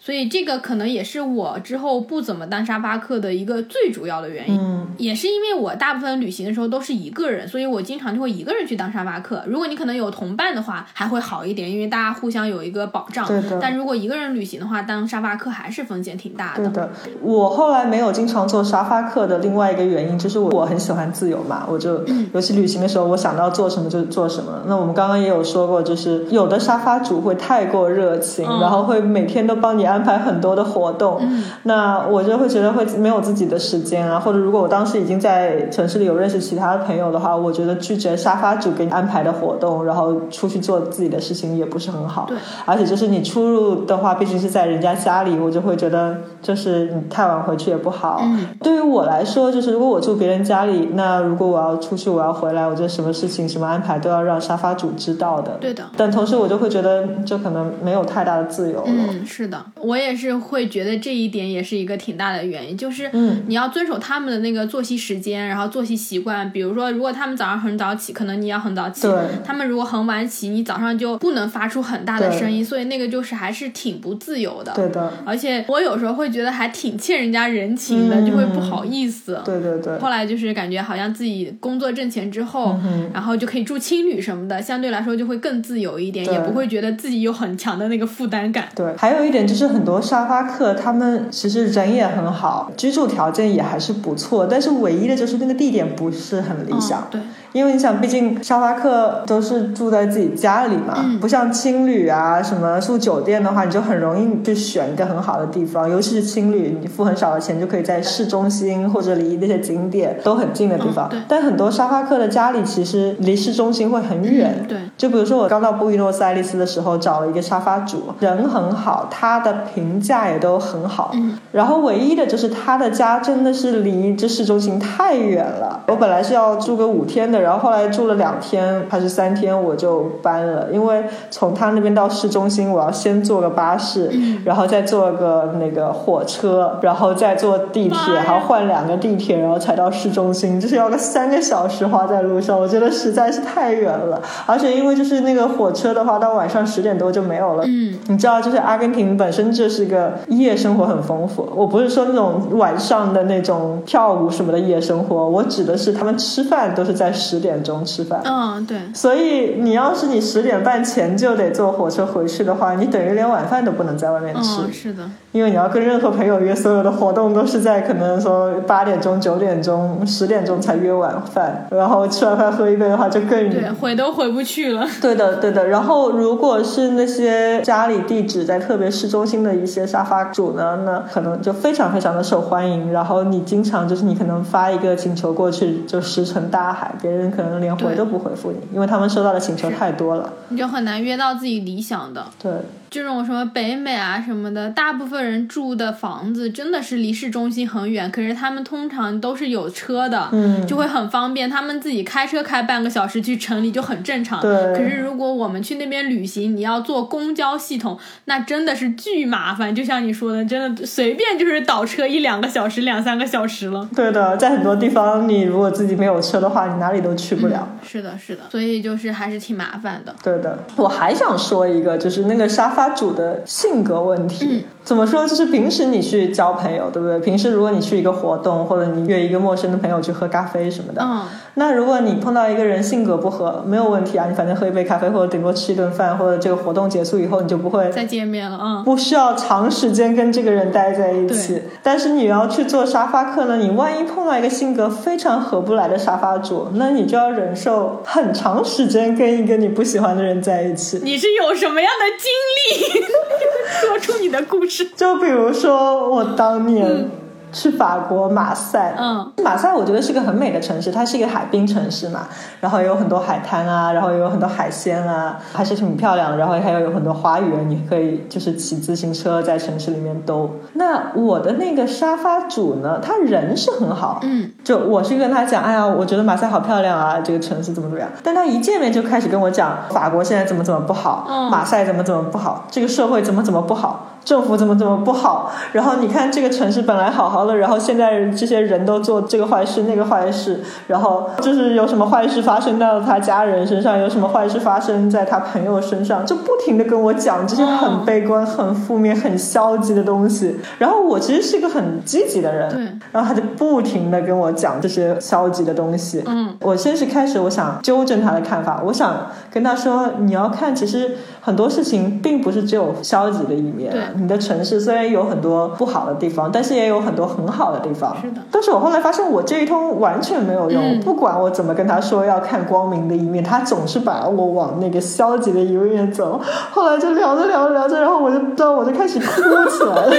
所以这个可能也是我之后不怎么当沙发客的一个最主要的原因。嗯，也是因为我大部分旅行的时候都是一个人，所以我经常就会一个人去当沙发客。如果你可能有同伴的话，还会好一点，因为大家互相有一个保障。对的但如果一个人旅行的话，当沙发客还是风险挺大的。对的，我后来没有经常做沙发客的另外一个原因就是我我很喜欢自由嘛，我就、尤其旅行的时候，我想到做什么就做什么。那我们刚刚也有说过，就是有的沙发主会太过热情，嗯然后会每天都帮你安排很多的活动，那我就会觉得会没有自己的时间啊。或者如果我当时已经在城市里有认识其他的朋友的话，我觉得拒绝沙发主给你安排的活动，然后出去做自己的事情也不是很好。对，而且就是你出入的话，毕竟是在人家家里，我就会觉得就是你太晚回去也不好。嗯对于我来说，就是如果我住别人家里，那如果我要出去，我要回来，我觉得什么事情、什么安排都要让沙发主知道的。对的。但同时，我就会觉得就可能没有太大的自由了。嗯，是的，我也是会觉得这一点也是一个挺大的原因，就是嗯你要遵守他们的那个作息时间，然后作息习惯。比如说，如果他们早上很早起，可能你要很早起；他们如果很晚起，你早上就不能发出很大的声音，所以那个就是还是挺不自由的。对的，而且我有时候会觉得还挺欠人家人情的，嗯就会不好意思。对对对。后来就是感觉好像自己工作挣钱之后，嗯然后就可以住青旅什么的，相对来说就会更自由一点，也不会觉得自己有很强的那个负担感。对，还有一点就是很多沙发客他们其实人也很好，居住条件也还是不错，但是唯一的就是那个地点不是很理想。嗯、对，因为你想，毕竟沙发客都是住在自己家里嘛，嗯不像青旅啊什么住酒店的话，你就很容易去选一个很好的地方，尤其是青旅，你付很少的钱就可以在市中心或者离那些景点都很近的地方。嗯对但很多沙发客的家里其实离市中心会很远。嗯对，就比如说我刚到布宜诺斯艾利斯的时候，找了一个沙发主，人很好，他的评价也都很好。嗯然后唯一的就是他的家真的是离这市中心太远了。我本来是要住个五天的，然后后来住了两天还是三天，我就搬了，因为从他那边到市中心，我要先坐个巴士，嗯然后再坐个那个火车，然后再坐地铁，还要换两个地铁，然后才到市中心，就是要个三个小时花在路上，我觉得实在是太远了。而且因为就是那个火车的话，到晚上十点多就没有了。嗯，你知道，就是阿根廷本身就是个夜生活很丰富。我不是说那种晚上的那种跳舞什么的夜生活，我指的是他们吃饭都是在十点钟吃饭。嗯，对，所以你要是你十点半前就得坐火车回去的话，你等于连晚饭都不能在外面吃，嗯，是的，因为你要跟任何朋友约，所有的活动都是在可能说八点钟、九点钟、十点钟才约晚饭，然后吃完饭喝一杯的话就更对，回都回不去了。对的，对的。然后，如果是那些家里地址在特别市中心的一些沙发主呢，那可能就非常非常的受欢迎。然后你经常就是你可能发一个请求过去，就石沉大海，别人可能连回都不回复你，因为他们收到的请求太多了。你就很难约到自己理想的。对，这种什么北美啊什么的，大部分人住的房子真的是离市中心很远，可是他们通常都是有车的，嗯就会很方便，他们自己开车开半个小时去城里就很正常。对可是如果我们去那边旅行，你要坐公交系统，那真的是巨麻烦。就像你说的，真的随便就是倒车一两个小时、两三个小时了。对的，在很多地方，你如果自己没有车的话，你哪里都去不了。是的，是的，所以就是还是挺麻烦的。对的，我还想说一个，就是那个沙发主的性格问题。怎么说？就是平时你去交朋友，对不对？平时如果你去一个活动，或者你约一个陌生的朋友去喝咖啡什么的，嗯，那如果你碰到一个人性格不合，没有问题啊，你反正喝一杯咖啡，或者顶多吃一顿饭，或者这个活动结束以后，你就不会再见面了，嗯。不需要长时间跟这个人待在一起。但是你要去做沙发客呢，你万一碰到一个性格非常合不来的沙发主，那你就要忍受很长时间跟一个你不喜欢的人在一起。你是有什么样的经历？[LAUGHS] 说出你的故事。就比如说我当年去法国马赛，嗯，马赛我觉得是个很美的城市，它是一个海滨城市嘛，然后也有很多海滩啊，然后也有很多海鲜啊，还是挺漂亮的，然后还有有很多花园，你可以就是骑自行车在城市里面兜。那我的那个沙发主呢，他人是很好，嗯，就我是跟他讲，哎呀，我觉得马赛好漂亮啊，这个城市怎么怎么样。但他一见面就开始跟我讲法国现在怎么怎么不好，嗯马赛怎么怎么不好，这个社会怎么怎么不好。政府怎么怎么不好，然后你看这个城市本来好好的，然后现在这些人都做这个坏事那个坏事，然后就是有什么坏事发生到他家人身上，有什么坏事发生在他朋友身上，就不停的跟我讲这些很悲观、很负面、很消极的东西。然后我其实是一个很积极的人，对然后他就不停的跟我讲这些消极的东西。嗯，我先是开始我想纠正他的看法，我想跟他说，你要看，其实很多事情并不是只有消极的一面你的城市虽然有很多不好的地方，但是也有很多很好的地方。是的但是我后来发现，我这一通完全没有用，嗯不管我怎么跟他说要看光明的一面，他总是把我往那个消极的一面走。后来就聊着聊着聊着，然后我就知道我就开始哭起来了。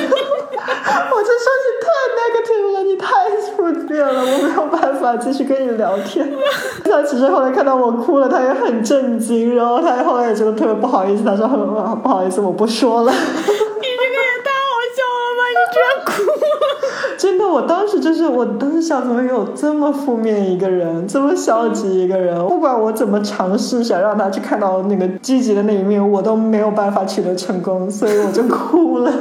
[LAUGHS] 我就说你太 negative 了，你太负面了，我没有办法继续跟你聊天。[LAUGHS] 他其实后来看到我哭了，他也很震惊，然后他后来也觉得特别不好意思，他说很不好意思，我不说了。[LAUGHS] 你这个也太好笑了吧！你居然哭了。真的，我当时就是，我当时想，怎么有这么负面一个人，这么消极一个人？不管我怎么尝试想让他去看到那个积极的那一面，我都没有办法取得成功，所以我就哭了。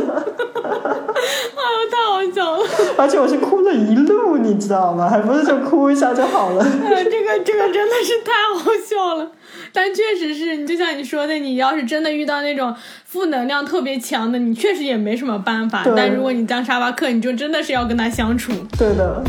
而且我是哭了一路，你知道吗？还不是就哭一下就好了。哎 [LAUGHS] 这个这个真的是太好笑了。但确实是你就像你说的，你要是真的遇到那种负能量特别强的，你确实也没什么办法。但如果你当沙巴克，你就真的是要跟他相处。对的。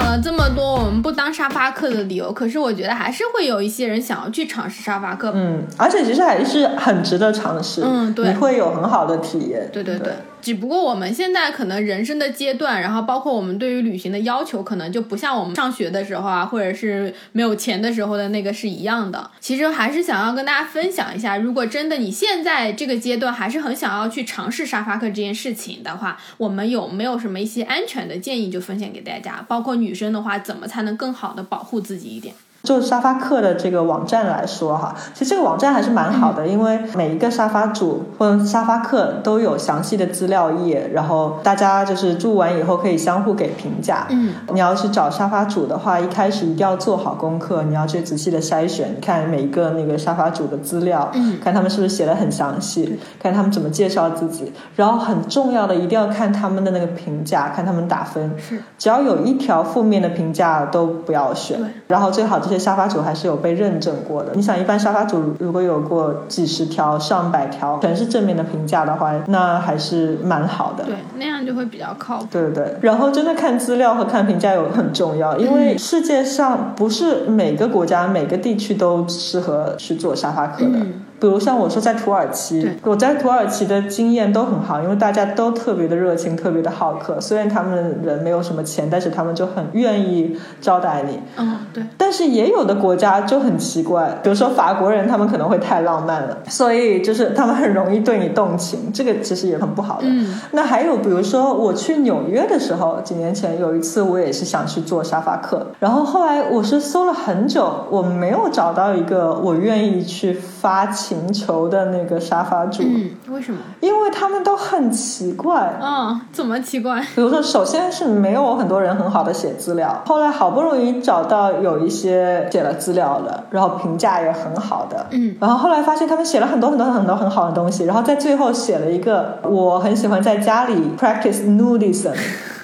讲了这么多我们不当沙发客的理由，可是我觉得还是会有一些人想要去尝试沙发客。嗯，而且其实还是很值得尝试。嗯对你会有很好的体验。对对对，只不过我们现在可能人生的阶段，然后包括我们对于旅行的要求，可能就不像我们上学的时候啊，或者是没有钱的时候的那个是一样的。其实还是想要跟大家分享一下，如果真的你现在这个阶段还是很想要去尝试沙发客这件事情的话，我们有没有什么一些安全的建议就分享给大家？包括女生的话，怎么才能更好的保护自己一点？就沙发客的这个网站来说哈，其实这个网站还是蛮好的，因为每一个沙发主或者沙发客都有详细的资料页，然后大家就是住完以后可以相互给评价。嗯，你要去找沙发主的话，一开始一定要做好功课，你要去仔细的筛选，看每一个那个沙发主的资料，嗯。看他们是不是写的很详细，看他们怎么介绍自己，然后很重要的一定要看他们的那个评价，看他们打分。是。只要有一条负面的评价都不要选对，然后最好这些沙发主还是有被认证过的。你想，一般沙发主如果有过几十条、上百条全是正面的评价的话，那还是蛮好的。对，那样就会比较靠谱。对对对，然后真的看资料和看评价有很重要，因为世界上不是每个国家、每个地区都适合去做沙发客的。嗯比如像我说在土耳其，我在土耳其的经验都很好，因为大家都特别的热情，特别的好客。虽然他们人没有什么钱，但是他们就很愿意招待你。嗯，对，但是也有的国家就很奇怪，比如说法国人，他们可能会太浪漫了，所以就是他们很容易对你动情，这个其实也很不好的。嗯那还有比如说我去纽约的时候，几年前有一次我也是想去做沙发客，然后后来我是搜了很久，我没有找到一个我愿意去发请求的那个沙发主，嗯，为什么？因为他们都很奇怪。嗯，怎么奇怪？比如说，首先是没有很多人很好的写资料，后来好不容易找到有一些写了资料的，然后评价也很好的，嗯然后后来发现他们写了很多很多很多很好的东西，然后在最后写了一个我很喜欢在家里 practice nudism。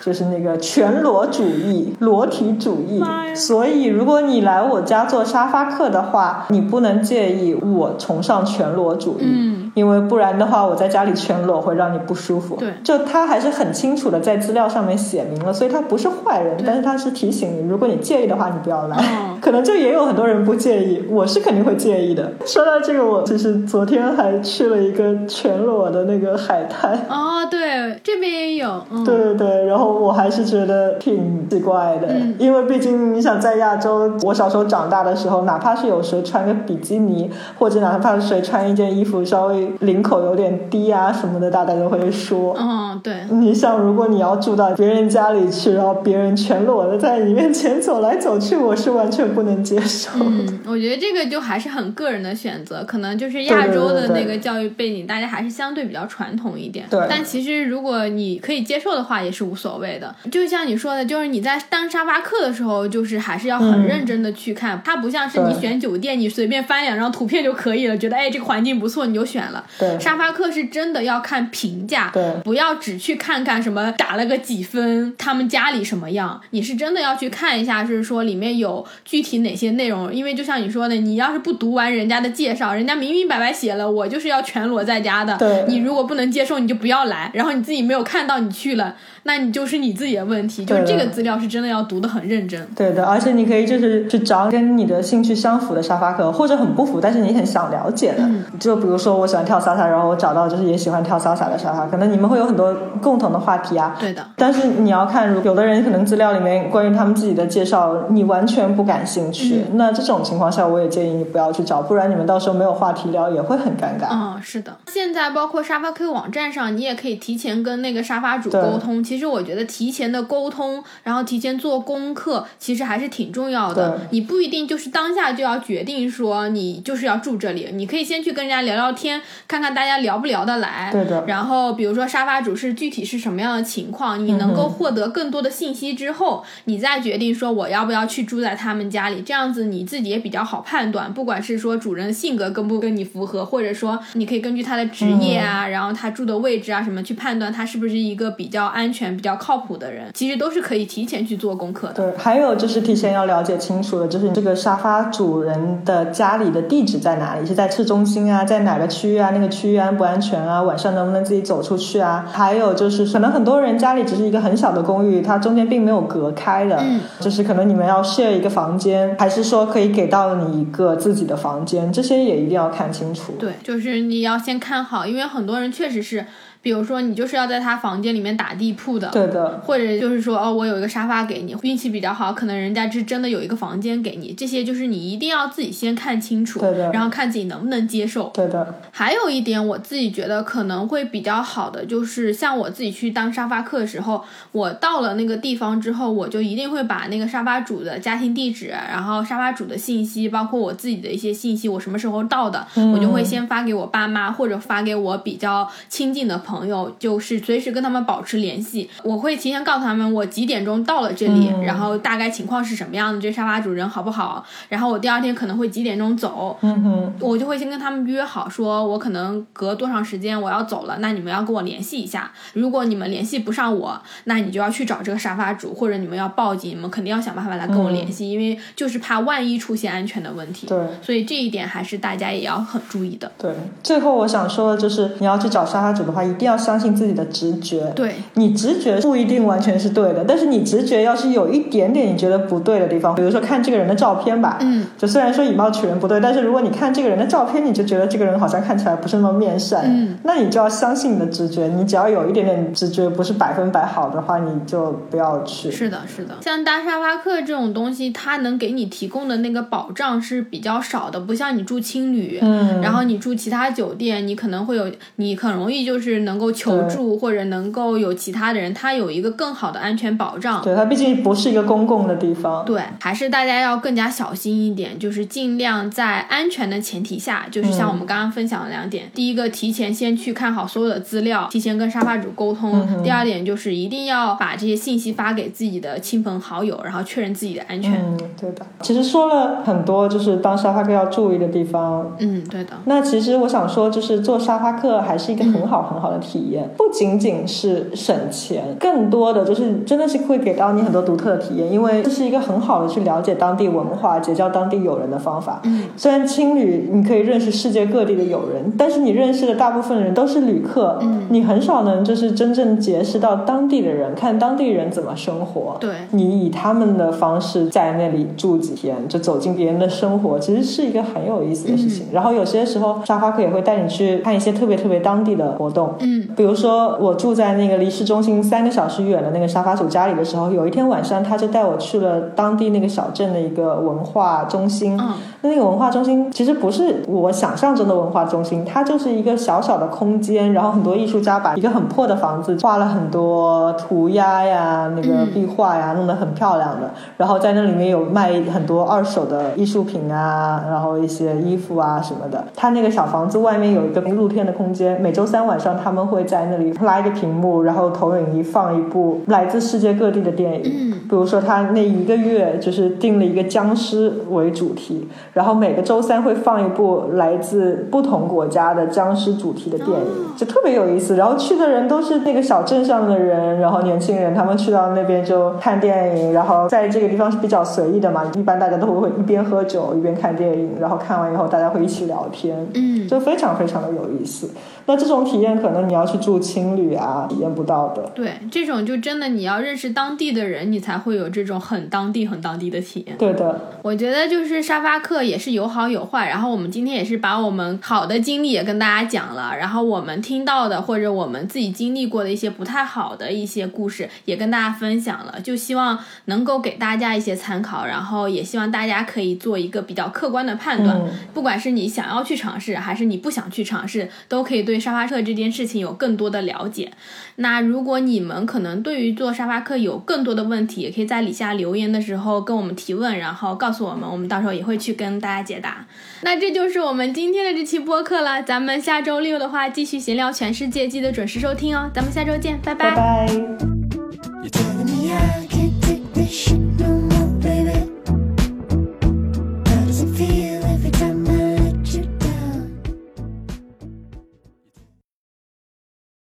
就是那个全裸主义、裸体主义，所以如果你来我家做沙发客的话，你不能介意我崇尚全裸主义，嗯因为不然的话，我在家里全裸会让你不舒服。对就他还是很清楚的在资料上面写明了，所以他不是坏人，但是他是提醒你，如果你介意的话，你不要来。嗯 [LAUGHS] 可能就也有很多人不介意，我是肯定会介意的。说到这个，我其实昨天还去了一个全裸的那个海滩。哦，对，这边也有，嗯，对对对，然后我还是觉得挺奇怪的，嗯因为毕竟你想在亚洲，我小时候长大的时候，哪怕是有谁穿个比基尼，或者哪怕是谁穿一件衣服稍微微领口有点低啊什么的，大家都会说。嗯，对，你像，如果你要住到别人家里去，然后别人全裸的在你面前走来走去，我是完全不能接受。嗯，我觉得这个就还是很个人的选择，可能就是亚洲的那个教育背景，大家还是相对比较传统一点。对但其实如果你可以接受的话，也是无所谓的。就像你说的，就是你在当沙发客的时候，就是还是要很嗯认真的去看，它不像是你选酒店，你随便翻两张图片就可以了，觉得哎这个环境不错你就选了。对沙发客是真的要看评价，对不要只去看看什么打了个几分，他们家里什么样，你是真的要去看一下，就是说里面有具体哪些内容。因为就像你说的，你要是不读完人家的介绍，人家明明白白写了，我就是要全裸在家的。对你如果不能接受，你就不要来。然后你自己没有看到你去了，那你就是你自己的问题。就是这个资料是真的要读得很认真。对的，而且你可以就是去找跟你的兴趣相符的沙发客，或者很不符，但是你很想了解的。就比如说我喜欢跳萨萨，然后我找到就是也喜欢跳萨萨的莎莎，可能你们会有很多共同的话题啊。对的，但是你要看，有的人可能资料里面关于他们自己的介绍，你完全不感兴趣。那这种情况下，我也建议你不要去找，不然你们到时候没有话题聊，也会很尴尬。嗯，是的。现在包括沙发客网站上，你也可以提前跟那个沙发主沟通。其实我觉得提前的沟通，然后提前做功课，其实还是挺重要的。你不一定就是当下就要决定说你就是要住这里，你可以先去跟人家聊聊天，看看大家聊不聊得来。对的然后比如说沙发主是具体是什么样的情况，你能够获得更多的信息之后，你再决定说我要不要去住在他们家里，这样子你自己也比较好判断。不管是说主人性格跟不跟你符合，或者说你可以根据他的职业啊，然后他住的位置啊什么去判断他是不是一个比较安全、比较靠谱的人，其实都是可以提前去做功课的。对，还有就是提前要了解清楚的，就是这个沙发主人的家里的地址在哪里，是在市中心啊，在哪个区域啊，那个区域安不安全啊，晚上能不能自己走出去啊？还有就是，可能很多人家里只是一个很小的公寓，它中间并没有隔开的，嗯就是可能你们要 share 一个房间，还是说可以给到你一个自己的房间，这些也一定要看清楚。对，就是你要先看好，因为很多人确实是，比如说你就是要在他房间里面打地铺的，对的，或者就是说哦，我有一个沙发给你，运气比较好，可能人家是真的有一个房间给你，这些就是你一定要自己先看清楚，对的。然后看自己能不能接受。对的，还有一点，我自己觉得可能会比较好的，就是像我自己去当沙发客的时候，我到了那个地方之后，我就一定会把那个沙发主的家庭地址，然后沙发主的信息，包括我自己的一些信息，我什么时候到的，我就会先发给我爸妈或者发给我比较亲近的朋友，就是随时跟他们保持联系。我会提前告诉他们我几点钟到了这里，嗯然后大概情况是什么样的，这沙发主人好不好，然后我第二天可能会几点钟走，嗯哼，我就会先跟他们约好，说我可能隔多长时间我要走了，那你们要跟我联系一下。如果你们联系不上我，那你就要去找这个沙发主，或者你们要报警，你们肯定要想办法来跟我联系，因为就是怕万一出现安全的问题。对。所以这一点还是大家也要很注意的。对，最后我想说的就是，你要去找沙发主的话，一定要相信自己的直觉。对，你直觉不一定完全是对的，但是你直觉要是有一点点你觉得不对的地方，比如说看这个人的照片吧，嗯，就虽然说以貌取人不对，但是如果你看这个人的照片，你就觉得这个人好像看起来不是那么面善，嗯，那你就要相信你的直觉，你只要有一点点直觉不是百分百好的话，你就不要去。是的，是的。像搭沙发客这种东西，它能给你提供的那个保障是比较少的，不像你住青旅，嗯，然后你住其他酒店，你可能会有，你很容易就是能够求助，或者能够有其他的人，他有一个更好的安全保障。对，它毕竟不是一个公共的地方。对，还是大家要更加小心一点，就是尽量在安全的前提下，就是像我们刚刚分享的两点，第一个提前先去看好所有的资料，提前跟沙发主沟通；第二点就是一定要把这些信息发给自己的亲朋好友，然后确认自己的安全。嗯，对的。其实说了很多，就是当沙发客要注意的地方。嗯，对的。那其实我想说，就是做沙发客还是一个很好很好的体验，不仅仅是省钱，更多的就是真的是会给到你很多独特的体验，因为这是一个很好的去了解当地文化、结交当地友人的方法。嗯，虽然青旅你可以认识世界各地的友人，但是你认识的大部分人都是旅客，嗯你很少能就是真正结识到当地的人，看当地人怎么生活。对，你以他们的方式在那里住几天，就走进别人的生活，其实是一个很有意思的事情。然后有些时候沙发客也会带你去看一些特别特别当地的活动，嗯比如说，我住在那个离市中心三个小时远的那个沙发主家里的时候，有一天晚上，他就带我去了当地那个小镇的一个文化中心。嗯那那个文化中心其实不是我想象中的文化中心，它就是一个小小的空间，然后很多艺术家把一个很破的房子画了很多涂鸦呀、那个嗯壁画呀，弄得很漂亮的。然后在那里面有卖很多二手的艺术品啊，然后一些衣服啊什么的。他那个小房子外面有一个露天的空间，每周三晚上他们会在那里拉一个屏幕，然后投影仪放一部来自世界各地的电影。嗯比如说他那一个月就是定了一个僵尸为主题，然后每个周三会放一部来自不同国家的僵尸主题的电影，就特别有意思。然后去的人都是那个小镇上的人，然后年轻人，他们去到那边就看电影，然后在这个地方是比较随意的嘛，一般大家都会一边喝酒一边看电影，然后看完以后大家会一起聊天，嗯，就非常非常的有意思。那这种体验可能你要去住青旅啊，体验不到的。对，这种就真的你要认识当地的人，你才会有这种很当地、很当地的体验。对的，我觉得就是沙发客也是有好有坏，然后我们今天也是把我们好的经历也跟大家讲了，然后我们听到的或者我们自己经历过的一些不太好的一些故事也跟大家分享了，就希望能够给大家一些参考，然后也希望大家可以做一个比较客观的判断，嗯不管是你想要去尝试还是你不想去尝试，都可以对沙发客这件事情有更多的了解。那如果你们可能对于做沙发客有更多的问题，也可以在底下留言的时候跟我们提问，然后告诉我们，我们到时候也会去跟大家解答。那这就是我们今天的这期播客了，咱们下周六的话继续闲聊全世界，记得准时收听哦，咱们下周见，拜拜拜 You're telling me I